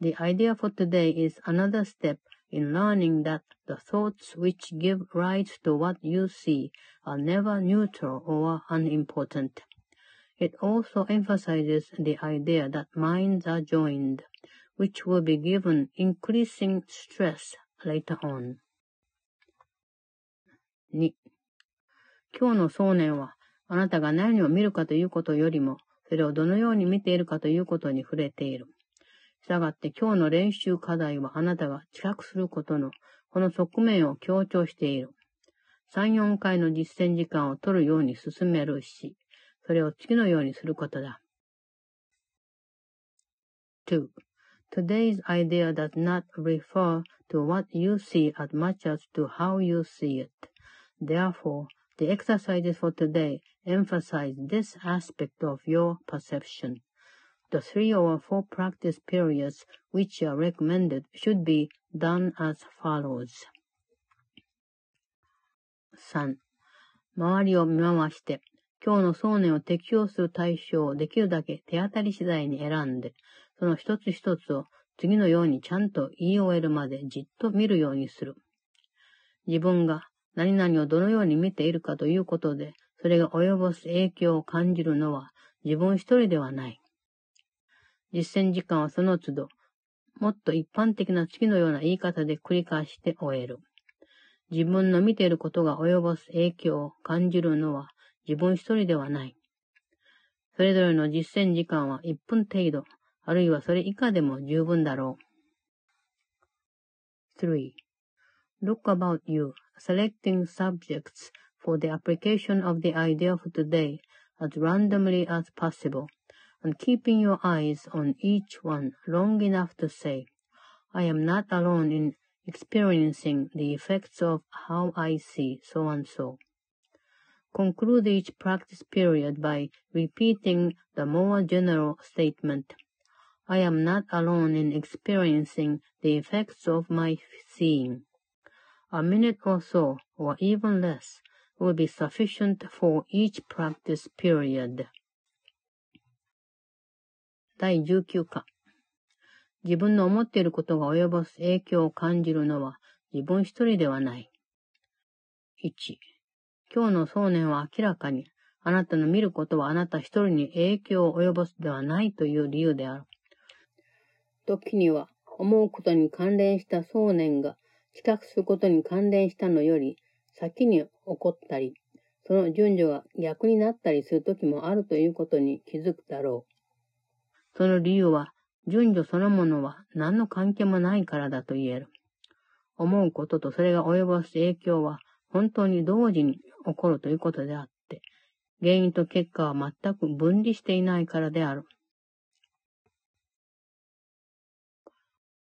The idea for today is another step in learning that the thoughts which give rise to what you see are never neutral or unimportant. It also emphasizes the idea that minds are joined, which will be given increasing stress later on. 2. 今日の想念は、あなたが何を見るかということよりも、それをどのように見ているかということに触れている。したがって今日の練習課題はあなたが知覚することのこの側面を強調している。3、4回の実践時間を取るように進めるし、それを次のようにすることだ。2. Today's idea does not refer to what you see as much as to how you see it. Therefore, the exercises for today emphasize this aspect of your perception. The three or four practice periods which are recommended should be done as follows. 3. 周りを見回して、今日の想念を適用する対象をできるだけ手当たり次第に選んで、その一つ一つを次のようにちゃんと言い終えるまでじっと見るようにする。自分が何々をどのように見ているかということで、それが及ぼす影響を感じるのは自分一人ではない。実践時間はその都度、もっと一般的な次のような言い方で繰り返して終える。自分の見ていることが及ぼす影響を感じるのは自分一人ではない。それぞれの実践時間は1分程度、あるいはそれ以下でも十分だろう。3. Look about you, selecting subjects for the application of the idea for today as randomly as possible, and keeping your eyes on each one long enough to say, I am not alone in experiencing the effects of how I see so and so. Conclude each practice period by repeating the more general statement, I am not alone in experiencing the effects of my seeing. A minute or so, or even less, will be sufficient for each practice period. 第19課自分の思っていることが及ぼす影響を感じるのは自分一人ではない。1. 今日の想念は明らかにあなたの見ることはあなた一人に影響を及ぼすではないという理由である。時には思うことに関連した想念が知覚することに関連したのより先に起こったり、その順序が逆になったりする時もあるということに気づくだろう。その理由は、順序そのものは何の関係もないからだと言える。思うこととそれが及ぼす影響は本当に同時に起こるということであって、原因と結果は全く分離していないからである。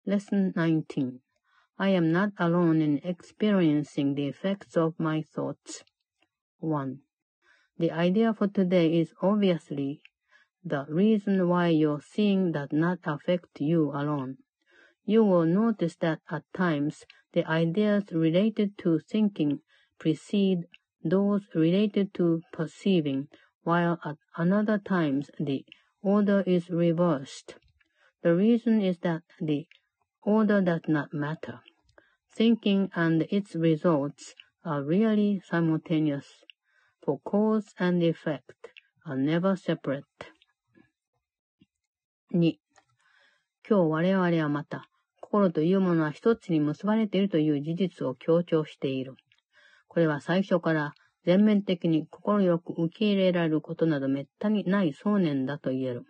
Lesson 19 I am not alone in experiencing the effects of my thoughts. 1. The idea for today is obviously the reason why your seeing does not affect you alone. You will notice that at times the ideas related to thinking precede those related to perceiving while at another times the order is reversed. The reason is that the order does not matter. Thinking and its results are really simultaneous, for cause and effect are never separate. 2. 今日我々はまた、心というものは一つに結ばれているという事実を強調している。これは最初から全面的に快く受け入れられることなど滅多にない想念だと言える。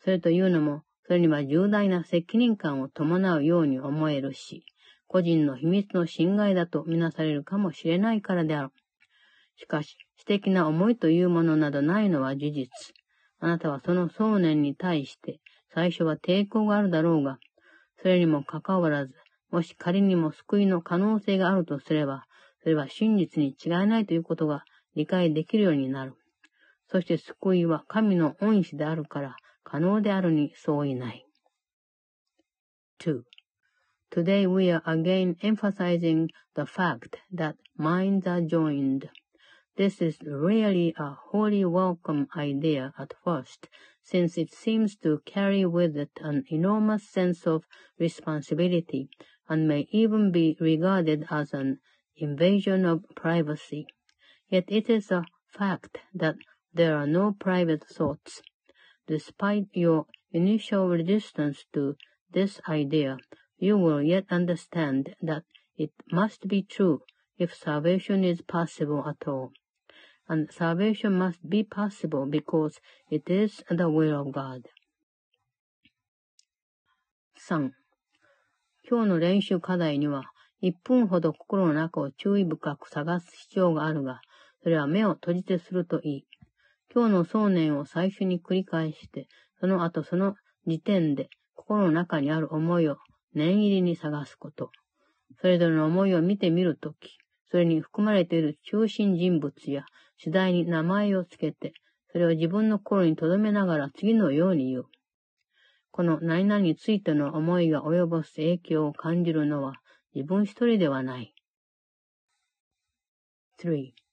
それというのも、それには重大な責任感を伴うように思えるし、個人の秘密の侵害だとみなされるかもしれないからである。しかし、私的な思いというものなどないのは事実。あなたはその想念に対して、最初は抵抗があるだろうが、それにもかかわらず、もし仮にも救いの可能性があるとすれば、それは真実に違いないということが理解できるようになる。そして救いは神の恩師であるから可能であるに相違ない。2. Today we are again emphasizing the fact that minds are joined. This is really a wholly welcome idea at first, since it seems to carry with it an enormous sense of responsibility and may even be regarded as an invasion of privacy. Yet it is a fact that there are no private thoughts. Despite your initial resistance to this idea, you will yet understand that it must be true if salvation is possible at all. And salvation must be possible because it is the will of God. 3. 今日の練習課題には一分ほど心の中を注意深く探す必要があるが、それは目を閉じてするといい。今日の想念を最初に繰り返して、その後その時点で心の中にある思いを念入りに探すこと。それぞれの思いを見てみるとき、それに含まれている中心人物や次第に名前をつけて、それを自分の心に留めながら次のように言う。この何々についての思いが及ぼす影響を感じるのは自分一人ではない。3.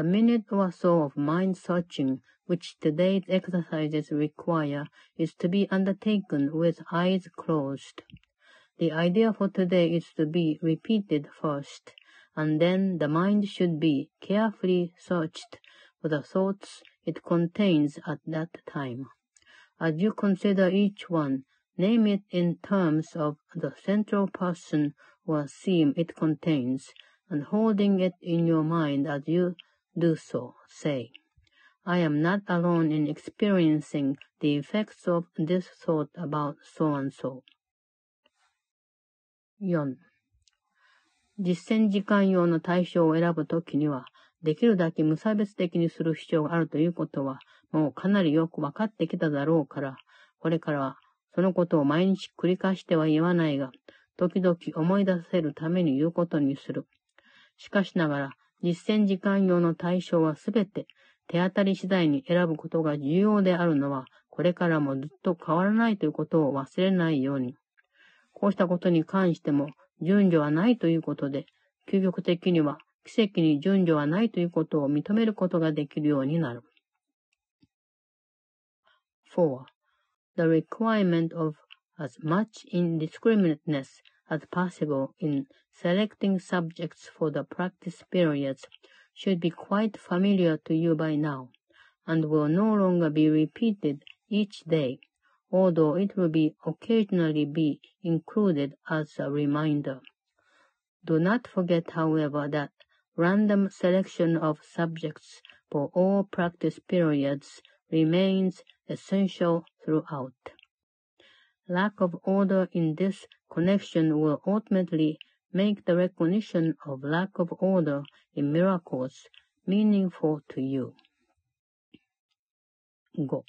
The minute or so of mind searching which today's exercises require is to be undertaken with eyes closed. The idea for today is to be repeated first, and then the mind should be carefully searched for the thoughts it contains at that time. As you consider each one, name it in terms of the central person or theme it contains, and holding it in your mind as you do so, say, I am not alone in experiencing the effects of this thought about so and so. 4. 実践時間用の対象を選ぶときには、できるだけ無差別的にする必要があるということは、もうかなりよくわかってきただろうから、これからはそのことを毎日繰り返しては言わないが、時々思い出せるために言うことにする。しかしながら、実践時間用の対象はすべて手当たり次第に選ぶことが重要であるのは、これからもずっと変わらないということを忘れないように。こうしたことに関しても、順序はないということで、究極的には奇跡に順序はないということを認めることができるようになる。4. The requirement of as much indiscriminateness as possible in selecting subjects for the practice periods should be quite familiar to you by now, and will no longer be repeated each day, although it will be occasionally be included as a reminder. Do not forget, however, that random selection of subjects for all practice periods remains essential throughout. Lack of order in this connection will ultimately make the recognition of lack of order in miracles meaningful to you. 5.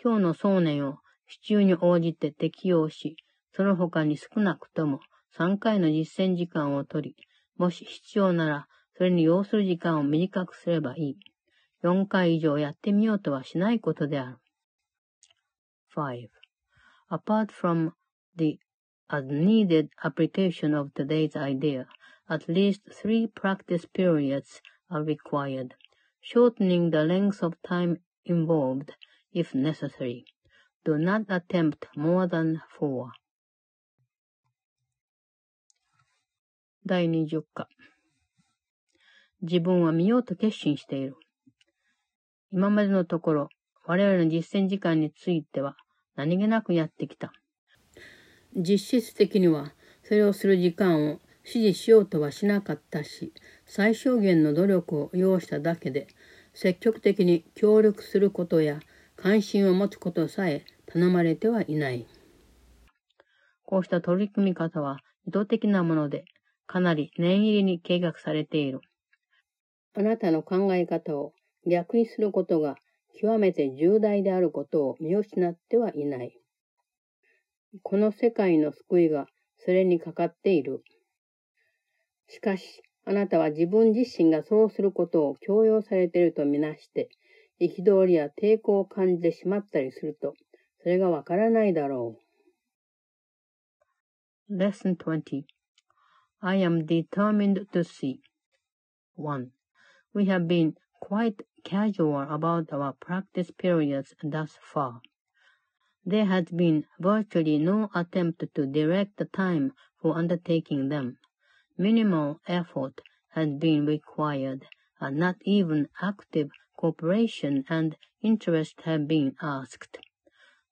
今日の想念を支柱に応じて適用し、その他に少なくとも3回の実践時間をとり、もし必要なら、それに要する時間を短くすればいい。4回以上やってみようとはしないことである。5. Apart from the as needed application of today's idea, at least three practice periods are required. shortening the length of time involved if necessary. Do not attempt more than four. 第20課自分は見ようと決心している。今までのところ、我々の実践時間については 何気なくやってきた。実質的には、それをする時間を指示しようとはしなかったし、最小限の努力を要しただけで、積極的に協力することや関心を持つことさえ頼まれてはいない。こうした取り組み方は意図的なもので、かなり念入りに計画されている。あなたの考え方を逆にすることが極めて重大であることを見失ってはいない。この世界の救いがそれにかかっている。しかし、あなたは自分自身がそうすることを強要されているとみなして、憤りや抵抗を感じてしまったりすると、それがわからないだろう。Lesson 20 I am determined to see. 1. We have been quite casual about our practice periods thus far. There has been virtually no attempt to direct the time for undertaking them. Minimal effort has been required, and not even active cooperation and interest have been asked.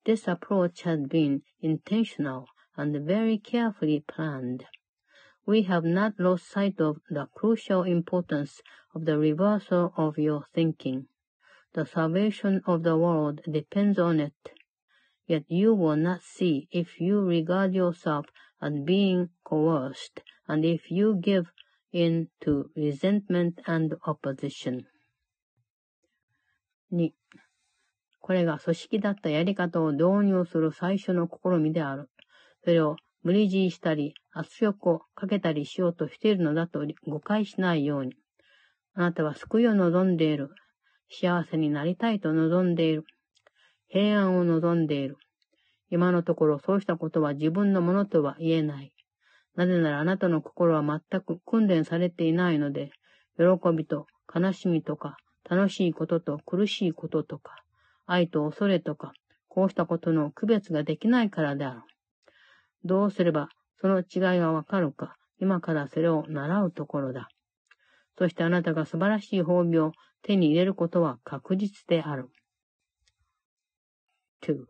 This approach has been intentional and very carefully planned We have not lost sight of the crucial importance of the reversal of your thinking. The salvation of the world depends on it. Yet you will not see if you regard yourself as being coerced, and if you give in to resentment and opposition. 2. これが組織だったやり方を導入する最初の試みである。それを 無理強いしたり、圧力をかけたりしようとしているのだと誤解しないように。あなたは救いを望んでいる。幸せになりたいと望んでいる。平安を望んでいる。今のところそうしたことは自分のものとは言えない。なぜならあなたの心は全く訓練されていないので、喜びと悲しみとか、楽しいことと苦しいこととか、愛と恐れとか、こうしたことの区別ができないからである。どうすればその違いがわかるか、今からそれを習うところだ。そしてあなたが素晴らしい褒美を手に入れることは確実である。2.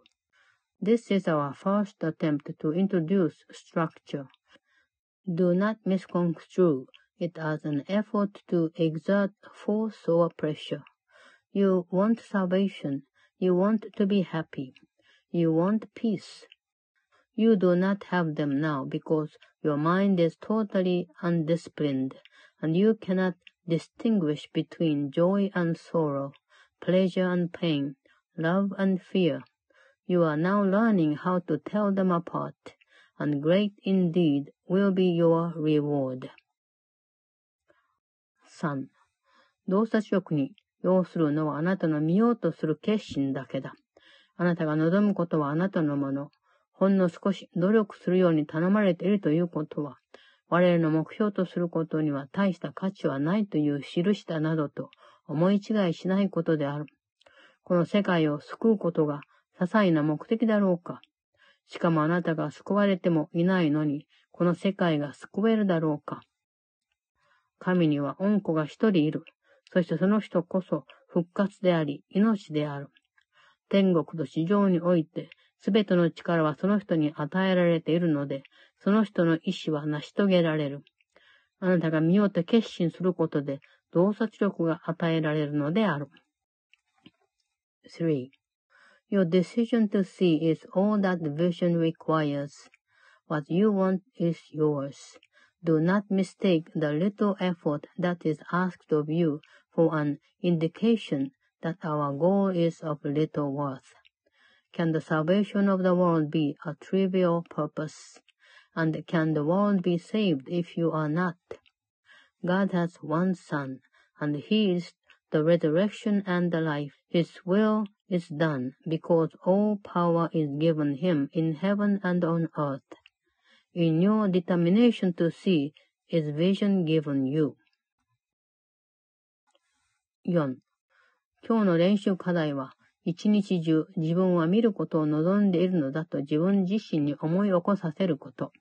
This is our first attempt to introduce structure. Do not misconstrue it as an effort to exert force or pressure. You want salvation. You want to be happy. You want peace. You do not have them now because your mind is totally undisciplined and you cannot distinguish between joy and sorrow, pleasure and pain, love and fear. You are now learning how to tell them apart, and great indeed will be your reward. 3. 動作力に要するのはあなたの見ようとする決心だけだ。あなたが望むことはあなたのもの。 ほんの少し努力するように頼まれているということは、我々の目標とすることには大した価値はないという印だなどと思い違いしないことである。この世界を救うことが些細な目的だろうか。しかもあなたが救われてもいないのに、この世界が救えるだろうか。神には恩子が一人いる。そしてその人こそ復活であり、命である。天国と地上において、すべての力はその人に与えられているので、その人の意志は成し遂げられる。あなたが見ようと決心することで、洞察力が与えられるのである。3. Your decision to see is all that vision requires. What you want is yours. Do not mistake the little effort that is asked of you for an indication that our goal is of little worth. Can the salvation of the world be a trivial purpose? And can the world be saved if you are not? God has one Son, and He is the resurrection and the life. His will is done, because all power is given Him in heaven and on earth. In your determination to see is vision given you. 4. 今日の練習課題は、 一日中自分は見ることを望んでいるのだと自分自身に思い起こさせること。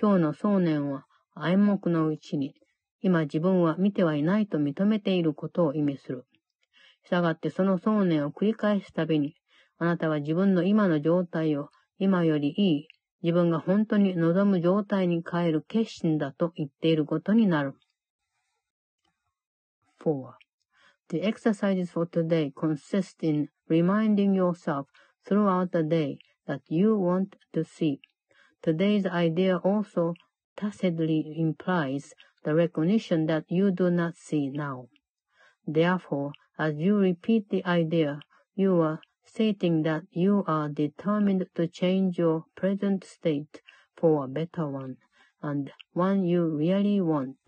今日の想念は暗黙のうちに、今自分は見てはいないと認めていることを意味する。したがってその想念を繰り返すたびに、あなたは自分の今の状態を今よりいい、自分が本当に望む状態に変える決心だと言っていることになる。4. The exercises for today consist in reminding yourself throughout the day that you want to see. Today's idea also tacitly implies the recognition that you do not see now. Therefore, as you repeat the idea, you are stating that you are determined to change your present state for a better one, and one you really want.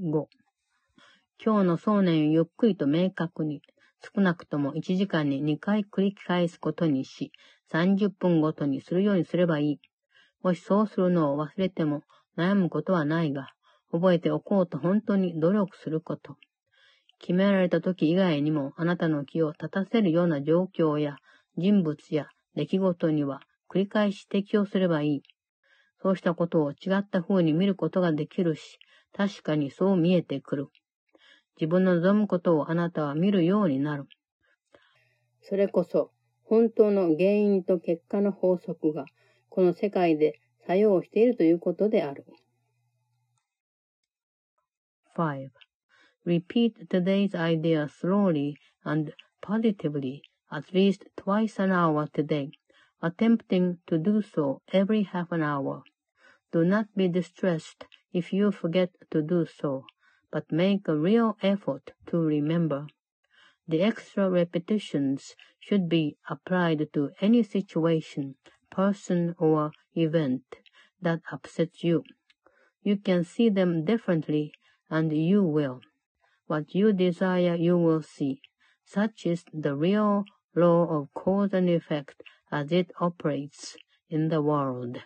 5. 今日の想念をゆっくりと明確に、少なくとも1時間に2回繰り返すことにし、30分ごとにするようにすればいい。もしそうするのを忘れても悩むことはないが、覚えておこうと本当に努力すること。決められた時以外にもあなたの気を立たせるような状況や人物や出来事には繰り返し適用すればいい。そうしたことを違った風に見ることができるし、確かにそう見えてくる。自分の望むことをあなたは見るようになる。それこそ、本当の原因と結果の法則が、この世界で作用しているということである。5. Repeat today's idea slowly and positively at least twice an hour today, attempting to do so every half an hour. Do not be distressed if you forget to do so, but make a real effort to remember. The extra repetitions should be applied to any situation, person, or event that upsets you. You can see them differently, and you will. What you desire, you will see. Such is the real law of cause and effect as it operates in the world.